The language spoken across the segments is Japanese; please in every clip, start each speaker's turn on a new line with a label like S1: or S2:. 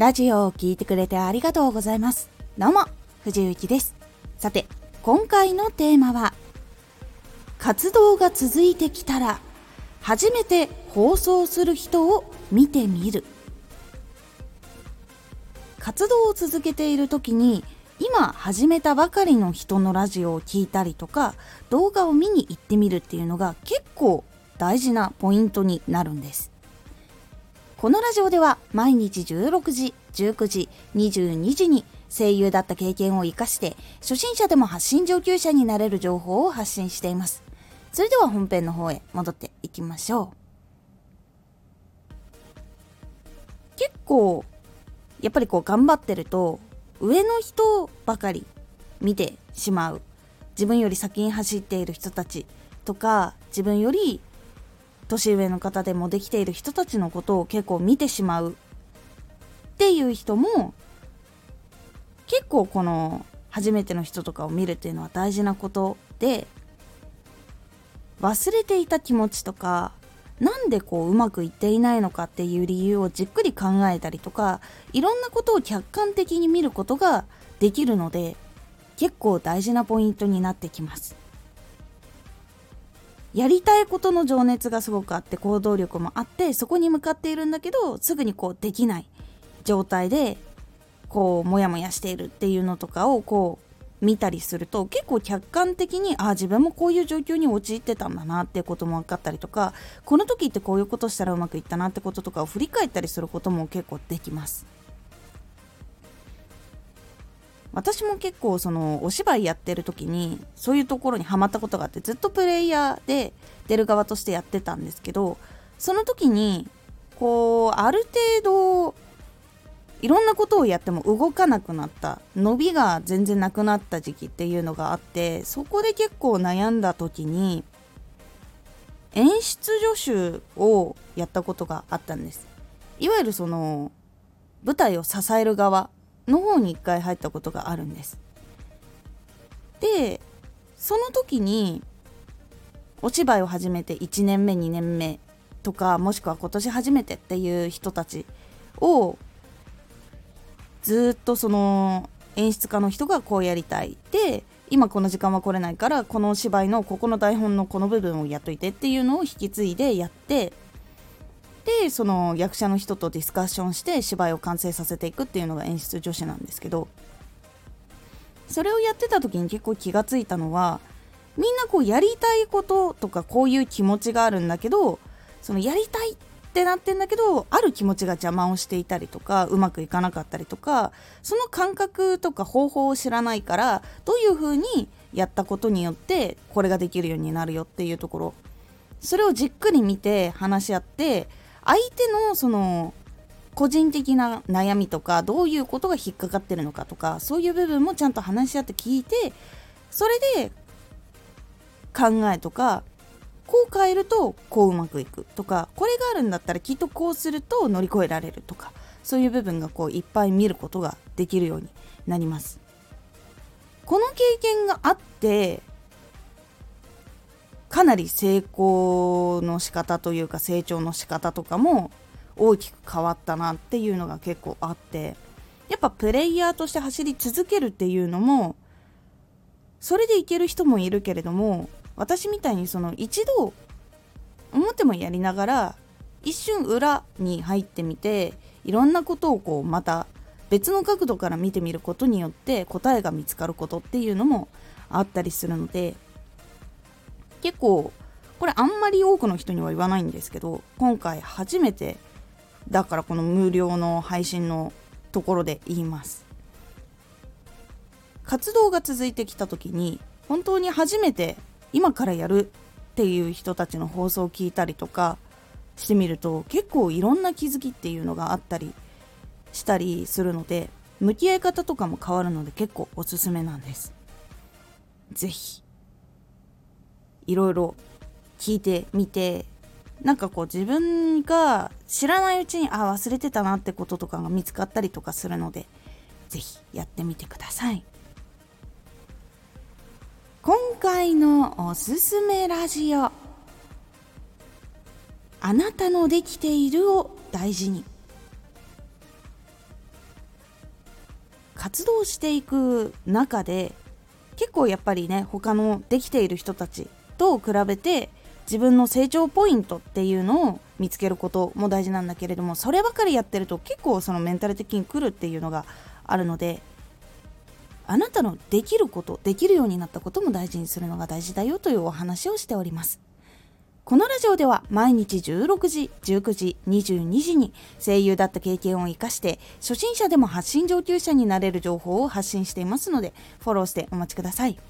S1: ラジオを聴いてくれてありがとうございます。どうも、藤幸です。さて、今回のテーマは、活動が続いてきたら、初めて放送する人を見てみる。活動を続けている時に、今始めたばかりの人のラジオを聴いたりとか、動画を見に行ってみるっていうのが結構大事なポイントになるんです。このラジオでは毎日16時、19時、22時に声優だった経験を活かして初心者でも発信上級者になれる情報を発信しています。それでは本編の方へ戻っていきましょう。結構やっぱりこう頑張ってると上の人ばかり見てしまう自分より先に走っている人たちとか自分より年上の方でもできている人たちのことを結構見てしまうっていう人も結構この初めての人とかを見るっていうのは大事なことで忘れていた気持ちとかなんでこううまくいっていないのかっていう理由をじっくり考えたりとかいろんなことを客観的に見ることができるので結構大事なポイントになってきます。やりたいことの情熱がすごくあって行動力もあってそこに向かっているんだけどすぐにこうできない状態でこうモヤモヤしているっていうのとかをこう見たりすると結構客観的にああ自分もこういう状況に陥ってたんだなっていうことも分かったりとかこの時ってこういうことしたらうまくいったなってこととかを振り返ったりすることも結構できます。私も結構そのお芝居やってる時にそういうところにはまったことがあってずっとプレイヤーで出る側としてやってたんですけどその時にこうある程度いろんなことをやっても動かなくなった伸びが全然なくなった時期っていうのがあってそこで結構悩んだ時に演出助手をやったことがあったんです。いわゆるその舞台を支える側の方に1回入ったことがあるんです。でその時にお芝居を始めて1年目2年目とかもしくは今年初めてっていう人たちをずっとその演出家の人がこうやりたいで今この時間は来れないからこの芝居のここの台本のこの部分をやっといてっていうのを引き継いでやってでその役者の人とディスカッションして芝居を完成させていくっていうのが演出女子なんですけどそれをやってた時に結構気がついたのはみんなこうやりたいこととかこういう気持ちがあるんだけどそのやりたいってなってんだけどある気持ちが邪魔をしていたりとかうまくいかなかったりとかその感覚とか方法を知らないからどういう風にやったことによってこれができるようになるよっていうところ。それをじっくり見て話し合って相手のその個人的な悩みとかどういうことが引っかかってるのかとかそういう部分もちゃんと話し合って聞いてそれで考えとかこう変えるとこううまくいくとかこれがあるんだったらきっとこうすると乗り越えられるとかそういう部分がこういっぱい見ることができるようになりますこの経験があってかなり成功の仕方というか成長の仕方とかも大きく変わったなっていうのが結構あってやっぱプレイヤーとして走り続けるっていうのもそれでいける人もいるけれども私みたいにその一度表もやりながら一瞬裏に入ってみていろんなことをこうまた別の角度から見てみることによって答えが見つかることっていうのもあったりするので結構これあんまり多くの人には言わないんですけど今回初めてだからこの無料の配信のところで言います活動が続いてきた時に本当に初めて今からやるっていう人たちの放送を聞いたりとかしてみると結構いろんな気づきっていうのがあったりしたりするので向き合い方とかも変わるので結構おすすめなんです。是非いろいろ聞いてみてなんかこう自分が知らないうちにあ忘れてたなってこととかが見つかったりとかするので是非やってみてください。今回のおすすめラジオ。あなたのできているを大事に。活動していく中で結構やっぱりね他のできている人たちと比べて自分の成長ポイントっていうのを見つけることも大事なんだけれどもそればかりやってると結構そのメンタル的に来るっていうのがあるのであなたのできることできるようになったことも大事にするのが大事だよというお話をしておりますこのラジオでは毎日16時、19時、22時に声優だった経験を活かして初心者でも発信上級者になれる情報を発信していますのでフォローしてお待ちください。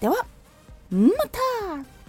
S1: では、また。